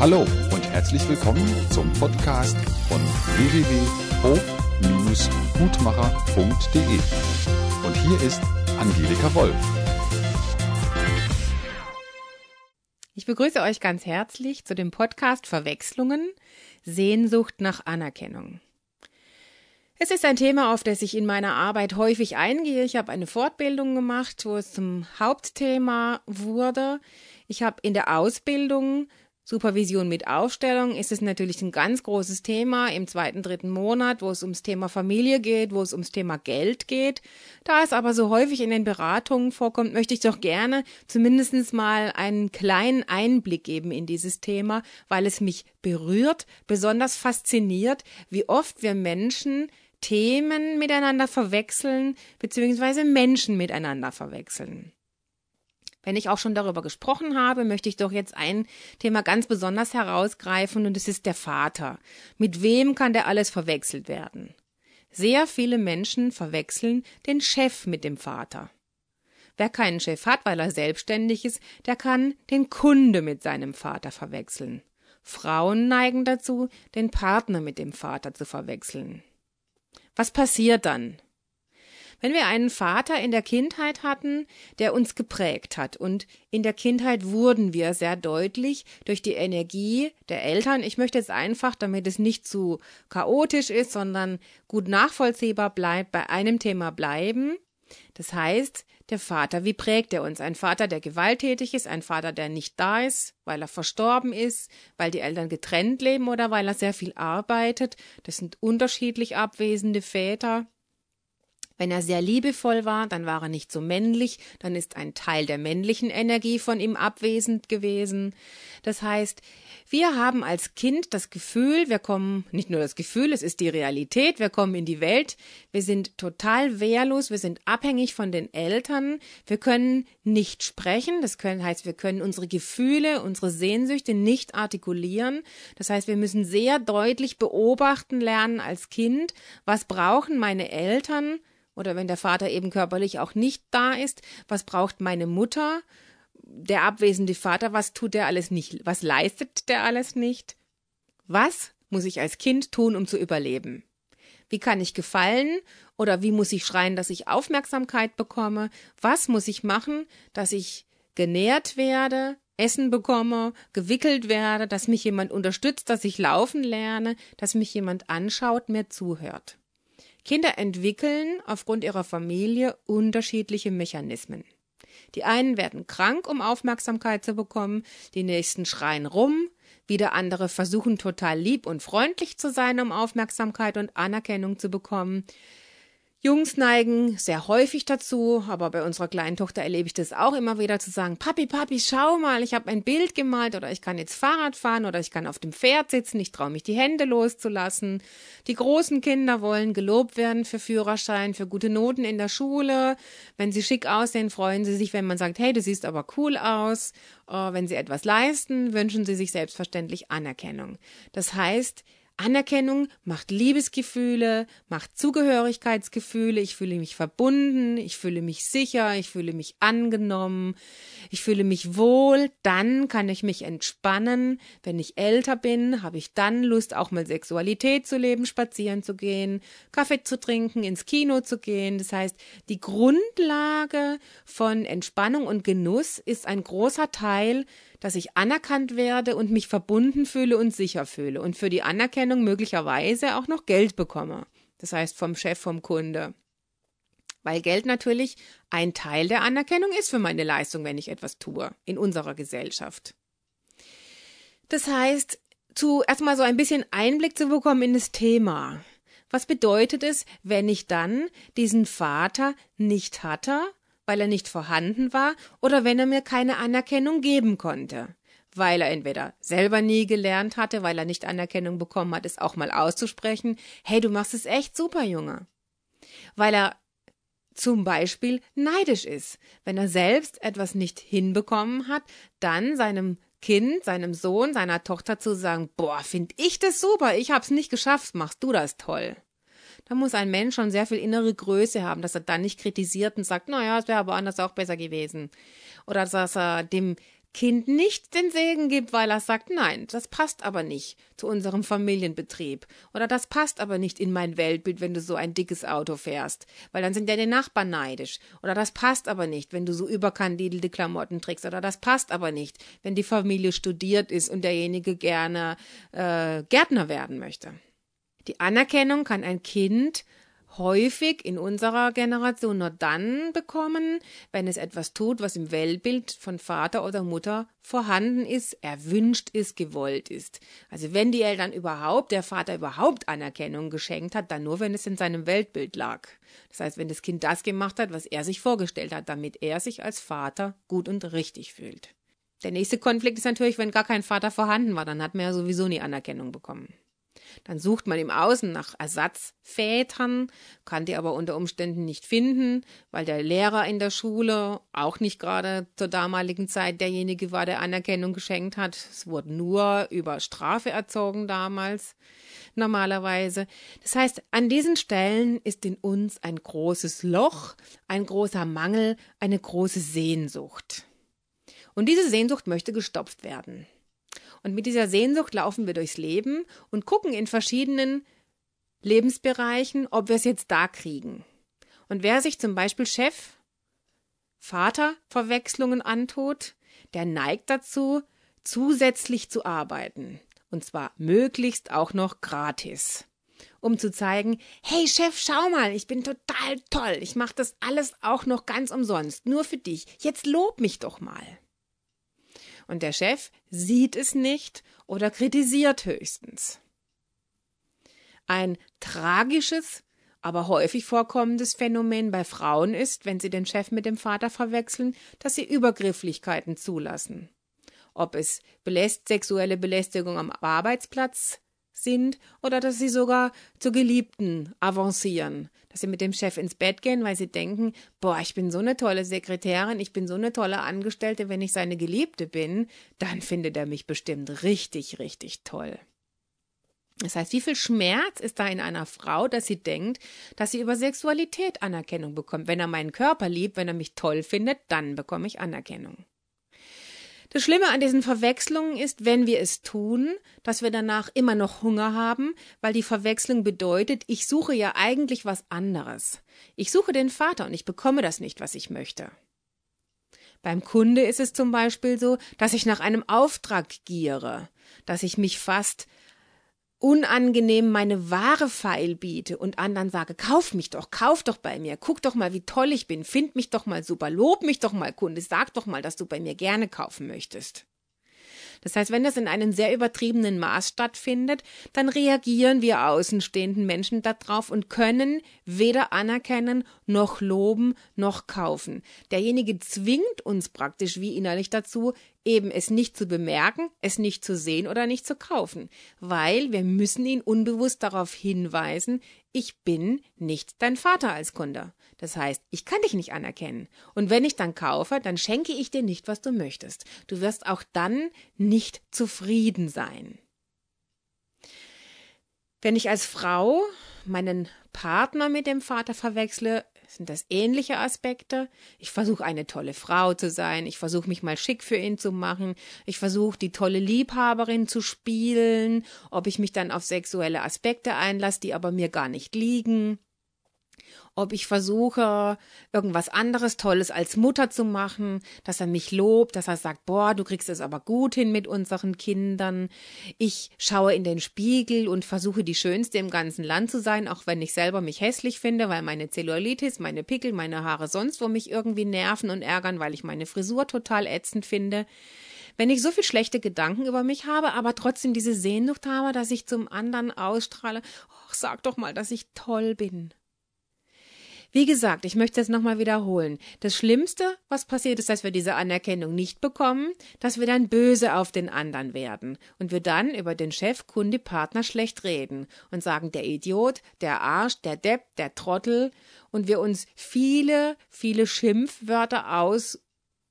Hallo und herzlich willkommen zum Podcast von www.hof-gutmacher.de. Und hier ist Angelika Wolf. Ich begrüße euch ganz herzlich zu dem Podcast Verwechslungen, Sehnsucht nach Anerkennung. Es ist ein Thema, auf das ich in meiner Arbeit häufig eingehe. Ich habe eine Fortbildung gemacht, wo es zum Hauptthema wurde. Ich habe in der Ausbildung Supervision mit Aufstellung ist es natürlich ein ganz großes Thema im zweiten, dritten Monat, wo es ums Thema Familie geht, wo es ums Thema Geld geht. Da es aber so häufig in den Beratungen vorkommt, möchte ich doch gerne zumindest mal einen kleinen Einblick geben in dieses Thema, weil es mich berührt, besonders fasziniert, wie oft wir Menschen Themen miteinander verwechseln, beziehungsweise Menschen miteinander verwechseln. Wenn ich auch schon darüber gesprochen habe, möchte ich doch jetzt ein Thema ganz besonders herausgreifen und es ist der Vater. Mit wem kann der alles verwechselt werden? Sehr viele Menschen verwechseln den Chef mit dem Vater. Wer keinen Chef hat, weil er selbstständig ist, der kann den Kunde mit seinem Vater verwechseln. Frauen neigen dazu, den Partner mit dem Vater zu verwechseln. Was passiert dann? Wenn wir einen Vater in der Kindheit hatten, der uns geprägt hat und in der Kindheit wurden wir sehr deutlich durch die Energie der Eltern. Ich möchte jetzt einfach, damit es nicht zu chaotisch ist, sondern gut nachvollziehbar bleibt, bei einem Thema bleiben. Das heißt, der Vater, wie prägt er uns? Ein Vater, der gewalttätig ist, ein Vater, der nicht da ist, weil er verstorben ist, weil die Eltern getrennt leben oder weil er sehr viel arbeitet. Das sind unterschiedlich abwesende Väter. Wenn er sehr liebevoll war, dann war er nicht so männlich, dann ist ein Teil der männlichen Energie von ihm abwesend gewesen. Das heißt, wir haben als Kind das Gefühl, wir kommen, nicht nur das Gefühl, es ist die Realität, wir kommen in die Welt, wir sind total wehrlos, wir sind abhängig von den Eltern, wir können nicht sprechen, das können, heißt, wir können unsere Gefühle, unsere Sehnsüchte nicht artikulieren. Das heißt, wir müssen sehr deutlich beobachten lernen als Kind, was brauchen meine Eltern, oder wenn der Vater eben körperlich auch nicht da ist, was braucht meine Mutter? Der abwesende Vater, was tut er alles nicht? Was leistet der alles nicht? Was muss ich als Kind tun, um zu überleben? Wie kann ich gefallen oder wie muss ich schreien, dass ich Aufmerksamkeit bekomme? Was muss ich machen, dass ich genährt werde, Essen bekomme, gewickelt werde, dass mich jemand unterstützt, dass ich laufen lerne, dass mich jemand anschaut, mir zuhört. Kinder entwickeln aufgrund ihrer Familie unterschiedliche Mechanismen. Die einen werden krank, um Aufmerksamkeit zu bekommen, die nächsten schreien rum, wieder andere versuchen total lieb und freundlich zu sein, um Aufmerksamkeit und Anerkennung zu bekommen. Jungs neigen sehr häufig dazu, aber bei unserer kleinen Tochter erlebe ich das auch immer wieder zu sagen, Papi, Papi, schau mal, ich habe ein Bild gemalt oder ich kann jetzt Fahrrad fahren oder ich kann auf dem Pferd sitzen, ich traue mich die Hände loszulassen. Die großen Kinder wollen gelobt werden für Führerschein, für gute Noten in der Schule. Wenn sie schick aussehen, freuen sie sich, wenn man sagt, hey, du siehst aber cool aus. Oh, wenn sie etwas leisten, wünschen sie sich selbstverständlich Anerkennung. Das heißt, Anerkennung macht Liebesgefühle, macht Zugehörigkeitsgefühle, ich fühle mich verbunden, ich fühle mich sicher, ich fühle mich angenommen, ich fühle mich wohl, dann kann ich mich entspannen. Wenn ich älter bin, habe ich dann Lust, auch mal Sexualität zu leben, spazieren zu gehen, Kaffee zu trinken, ins Kino zu gehen. Das heißt, die Grundlage von Entspannung und Genuss ist ein großer Teil dass ich anerkannt werde und mich verbunden fühle und sicher fühle und für die Anerkennung möglicherweise auch noch Geld bekomme. Das heißt vom Chef, vom Kunde. Weil Geld natürlich ein Teil der Anerkennung ist für meine Leistung, wenn ich etwas tue in unserer Gesellschaft. Das heißt, zu erstmal so ein bisschen Einblick zu bekommen in das Thema. Was bedeutet es, wenn ich dann diesen Vater nicht hatte weil er nicht vorhanden war oder wenn er mir keine Anerkennung geben konnte, weil er entweder selber nie gelernt hatte, weil er nicht Anerkennung bekommen hat, es auch mal auszusprechen, hey, du machst es echt super, Junge. Weil er zum Beispiel neidisch ist. Wenn er selbst etwas nicht hinbekommen hat, dann seinem Kind, seinem Sohn, seiner Tochter zu sagen, boah, find ich das super, ich hab's nicht geschafft, machst du das toll. Da muss ein Mensch schon sehr viel innere Größe haben, dass er dann nicht kritisiert und sagt, naja, es wäre aber anders auch besser gewesen. Oder dass er dem Kind nicht den Segen gibt, weil er sagt, nein, das passt aber nicht zu unserem Familienbetrieb. Oder das passt aber nicht in mein Weltbild, wenn du so ein dickes Auto fährst, weil dann sind ja die Nachbarn neidisch. Oder das passt aber nicht, wenn du so überkandidelte Klamotten trägst. Oder das passt aber nicht, wenn die Familie studiert ist und derjenige gerne äh, Gärtner werden möchte. Die Anerkennung kann ein Kind häufig in unserer Generation nur dann bekommen, wenn es etwas tut, was im Weltbild von Vater oder Mutter vorhanden ist, erwünscht ist, gewollt ist. Also wenn die Eltern überhaupt, der Vater überhaupt Anerkennung geschenkt hat, dann nur, wenn es in seinem Weltbild lag. Das heißt, wenn das Kind das gemacht hat, was er sich vorgestellt hat, damit er sich als Vater gut und richtig fühlt. Der nächste Konflikt ist natürlich, wenn gar kein Vater vorhanden war, dann hat man ja sowieso nie Anerkennung bekommen. Dann sucht man im Außen nach Ersatzvätern, kann die aber unter Umständen nicht finden, weil der Lehrer in der Schule auch nicht gerade zur damaligen Zeit derjenige war, der Anerkennung geschenkt hat. Es wurde nur über Strafe erzogen damals, normalerweise. Das heißt, an diesen Stellen ist in uns ein großes Loch, ein großer Mangel, eine große Sehnsucht. Und diese Sehnsucht möchte gestopft werden. Und mit dieser Sehnsucht laufen wir durchs Leben und gucken in verschiedenen Lebensbereichen, ob wir es jetzt da kriegen. Und wer sich zum Beispiel Chef, Vater Verwechslungen antut, der neigt dazu, zusätzlich zu arbeiten. Und zwar möglichst auch noch gratis. Um zu zeigen, hey Chef, schau mal, ich bin total toll. Ich mache das alles auch noch ganz umsonst. Nur für dich. Jetzt lob mich doch mal und der Chef sieht es nicht oder kritisiert höchstens. Ein tragisches, aber häufig vorkommendes Phänomen bei Frauen ist, wenn sie den Chef mit dem Vater verwechseln, dass sie Übergrifflichkeiten zulassen. Ob es beläst sexuelle Belästigung am Arbeitsplatz sind oder dass sie sogar zu Geliebten avancieren, dass sie mit dem Chef ins Bett gehen, weil sie denken, boah, ich bin so eine tolle Sekretärin, ich bin so eine tolle Angestellte, wenn ich seine Geliebte bin, dann findet er mich bestimmt richtig, richtig toll. Das heißt, wie viel Schmerz ist da in einer Frau, dass sie denkt, dass sie über Sexualität Anerkennung bekommt. Wenn er meinen Körper liebt, wenn er mich toll findet, dann bekomme ich Anerkennung. Das Schlimme an diesen Verwechslungen ist, wenn wir es tun, dass wir danach immer noch Hunger haben, weil die Verwechslung bedeutet, ich suche ja eigentlich was anderes. Ich suche den Vater und ich bekomme das nicht, was ich möchte. Beim Kunde ist es zum Beispiel so, dass ich nach einem Auftrag giere, dass ich mich fast unangenehm meine Ware feil biete und anderen sage, kauf mich doch, kauf doch bei mir, guck doch mal, wie toll ich bin, find mich doch mal super, lob mich doch mal, Kunde, sag doch mal, dass du bei mir gerne kaufen möchtest. Das heißt, wenn das in einem sehr übertriebenen Maß stattfindet, dann reagieren wir außenstehenden Menschen darauf und können weder anerkennen, noch loben, noch kaufen. Derjenige zwingt uns praktisch wie innerlich dazu, eben es nicht zu bemerken, es nicht zu sehen oder nicht zu kaufen, weil wir müssen ihn unbewusst darauf hinweisen, ich bin nicht dein Vater als Kunde. Das heißt, ich kann dich nicht anerkennen. Und wenn ich dann kaufe, dann schenke ich dir nicht, was du möchtest. Du wirst auch dann nicht zufrieden sein. Wenn ich als Frau meinen Partner mit dem Vater verwechsle, sind das ähnliche Aspekte. Ich versuche eine tolle Frau zu sein, ich versuche mich mal schick für ihn zu machen, ich versuche die tolle Liebhaberin zu spielen, ob ich mich dann auf sexuelle Aspekte einlasse, die aber mir gar nicht liegen ob ich versuche, irgendwas anderes Tolles als Mutter zu machen, dass er mich lobt, dass er sagt, boah, du kriegst es aber gut hin mit unseren Kindern. Ich schaue in den Spiegel und versuche die Schönste im ganzen Land zu sein, auch wenn ich selber mich hässlich finde, weil meine Zellulitis, meine Pickel, meine Haare sonst wo mich irgendwie nerven und ärgern, weil ich meine Frisur total ätzend finde. Wenn ich so viel schlechte Gedanken über mich habe, aber trotzdem diese Sehnsucht habe, dass ich zum anderen ausstrahle, oh, sag doch mal, dass ich toll bin. Wie gesagt, ich möchte es nochmal wiederholen. Das Schlimmste, was passiert ist, dass wir diese Anerkennung nicht bekommen, dass wir dann böse auf den anderen werden und wir dann über den Chef, Kunde, Partner schlecht reden und sagen, der Idiot, der Arsch, der Depp, der Trottel und wir uns viele, viele Schimpfwörter aus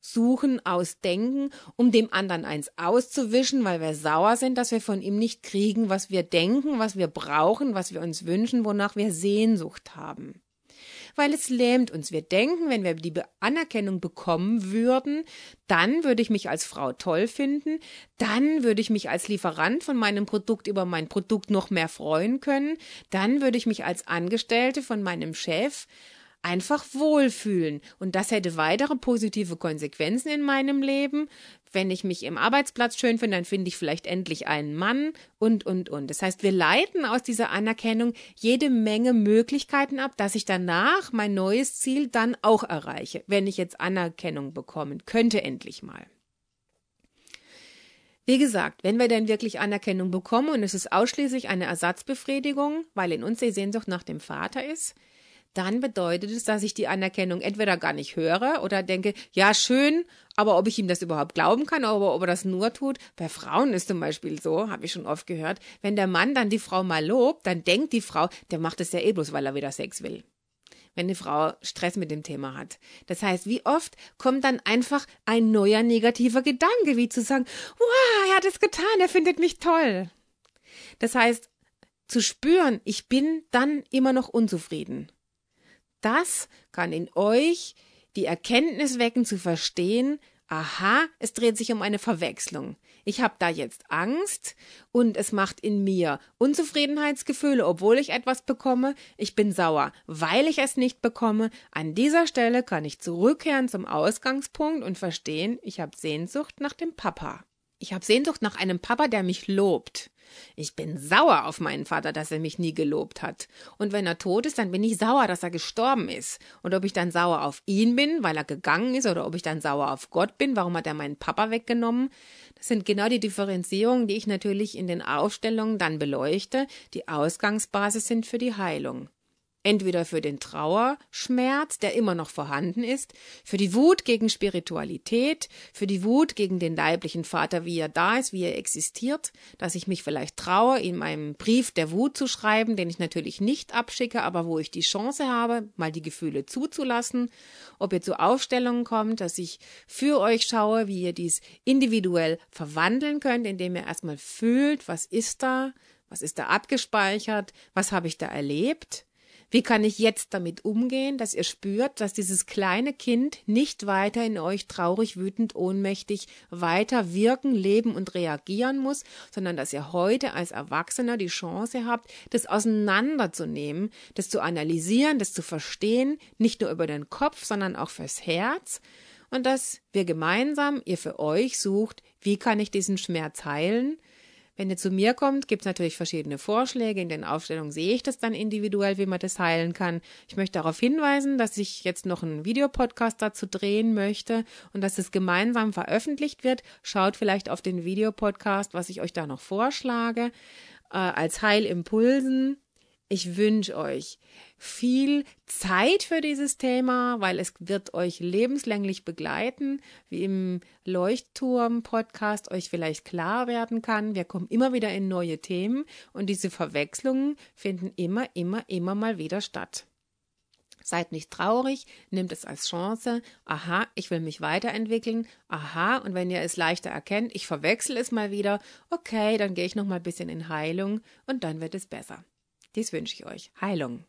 suchen, ausdenken, um dem anderen eins auszuwischen, weil wir sauer sind, dass wir von ihm nicht kriegen, was wir denken, was wir brauchen, was wir uns wünschen, wonach wir Sehnsucht haben. Weil es lähmt uns. Wir denken, wenn wir die Anerkennung bekommen würden, dann würde ich mich als Frau toll finden, dann würde ich mich als Lieferant von meinem Produkt über mein Produkt noch mehr freuen können, dann würde ich mich als Angestellte von meinem Chef einfach wohlfühlen. Und das hätte weitere positive Konsequenzen in meinem Leben. Wenn ich mich im Arbeitsplatz schön finde, dann finde ich vielleicht endlich einen Mann und, und, und. Das heißt, wir leiten aus dieser Anerkennung jede Menge Möglichkeiten ab, dass ich danach mein neues Ziel dann auch erreiche, wenn ich jetzt Anerkennung bekommen könnte, endlich mal. Wie gesagt, wenn wir denn wirklich Anerkennung bekommen und es ist ausschließlich eine Ersatzbefriedigung, weil in uns die Sehnsucht nach dem Vater ist, dann bedeutet es, dass ich die Anerkennung entweder gar nicht höre oder denke, ja, schön, aber ob ich ihm das überhaupt glauben kann, oder ob er das nur tut. Bei Frauen ist zum Beispiel so, habe ich schon oft gehört, wenn der Mann dann die Frau mal lobt, dann denkt die Frau, der macht es ja eh bloß, weil er wieder Sex will wenn eine Frau Stress mit dem Thema hat. Das heißt, wie oft kommt dann einfach ein neuer negativer Gedanke, wie zu sagen, wow, er hat es getan, er findet mich toll. Das heißt, zu spüren, ich bin dann immer noch unzufrieden das kann in euch die Erkenntnis wecken zu verstehen, aha, es dreht sich um eine Verwechslung. Ich habe da jetzt Angst und es macht in mir Unzufriedenheitsgefühle, obwohl ich etwas bekomme. Ich bin sauer, weil ich es nicht bekomme. An dieser Stelle kann ich zurückkehren zum Ausgangspunkt und verstehen, ich habe Sehnsucht nach dem Papa. Ich habe Sehnsucht nach einem Papa, der mich lobt. Ich bin sauer auf meinen Vater, dass er mich nie gelobt hat. Und wenn er tot ist, dann bin ich sauer, dass er gestorben ist. Und ob ich dann sauer auf ihn bin, weil er gegangen ist, oder ob ich dann sauer auf Gott bin, warum hat er meinen Papa weggenommen, das sind genau die Differenzierungen, die ich natürlich in den Aufstellungen dann beleuchte, die Ausgangsbasis sind für die Heilung. Entweder für den Trauerschmerz, der immer noch vorhanden ist, für die Wut gegen Spiritualität, für die Wut gegen den leiblichen Vater, wie er da ist, wie er existiert, dass ich mich vielleicht traue, ihm einen Brief der Wut zu schreiben, den ich natürlich nicht abschicke, aber wo ich die Chance habe, mal die Gefühle zuzulassen, ob ihr zu Aufstellungen kommt, dass ich für euch schaue, wie ihr dies individuell verwandeln könnt, indem ihr erstmal fühlt, was ist da, was ist da abgespeichert, was habe ich da erlebt, wie kann ich jetzt damit umgehen, dass ihr spürt, dass dieses kleine Kind nicht weiter in euch traurig, wütend, ohnmächtig weiter wirken, leben und reagieren muss, sondern dass ihr heute als Erwachsener die Chance habt, das auseinanderzunehmen, das zu analysieren, das zu verstehen, nicht nur über den Kopf, sondern auch fürs Herz. Und dass wir gemeinsam, ihr für euch sucht, wie kann ich diesen Schmerz heilen, wenn ihr zu mir kommt, gibt es natürlich verschiedene Vorschläge. In den Aufstellungen sehe ich das dann individuell, wie man das heilen kann. Ich möchte darauf hinweisen, dass ich jetzt noch einen Videopodcast dazu drehen möchte und dass es gemeinsam veröffentlicht wird. Schaut vielleicht auf den Videopodcast, was ich euch da noch vorschlage, äh, als Heilimpulsen ich wünsche euch viel Zeit für dieses Thema, weil es wird euch lebenslänglich begleiten, wie im Leuchtturm-Podcast euch vielleicht klar werden kann. Wir kommen immer wieder in neue Themen und diese Verwechslungen finden immer, immer, immer mal wieder statt. Seid nicht traurig, nehmt es als Chance. Aha, ich will mich weiterentwickeln. Aha, und wenn ihr es leichter erkennt, ich verwechsel es mal wieder. Okay, dann gehe ich noch mal ein bisschen in Heilung und dann wird es besser. Dies wünsche ich euch. Heilung.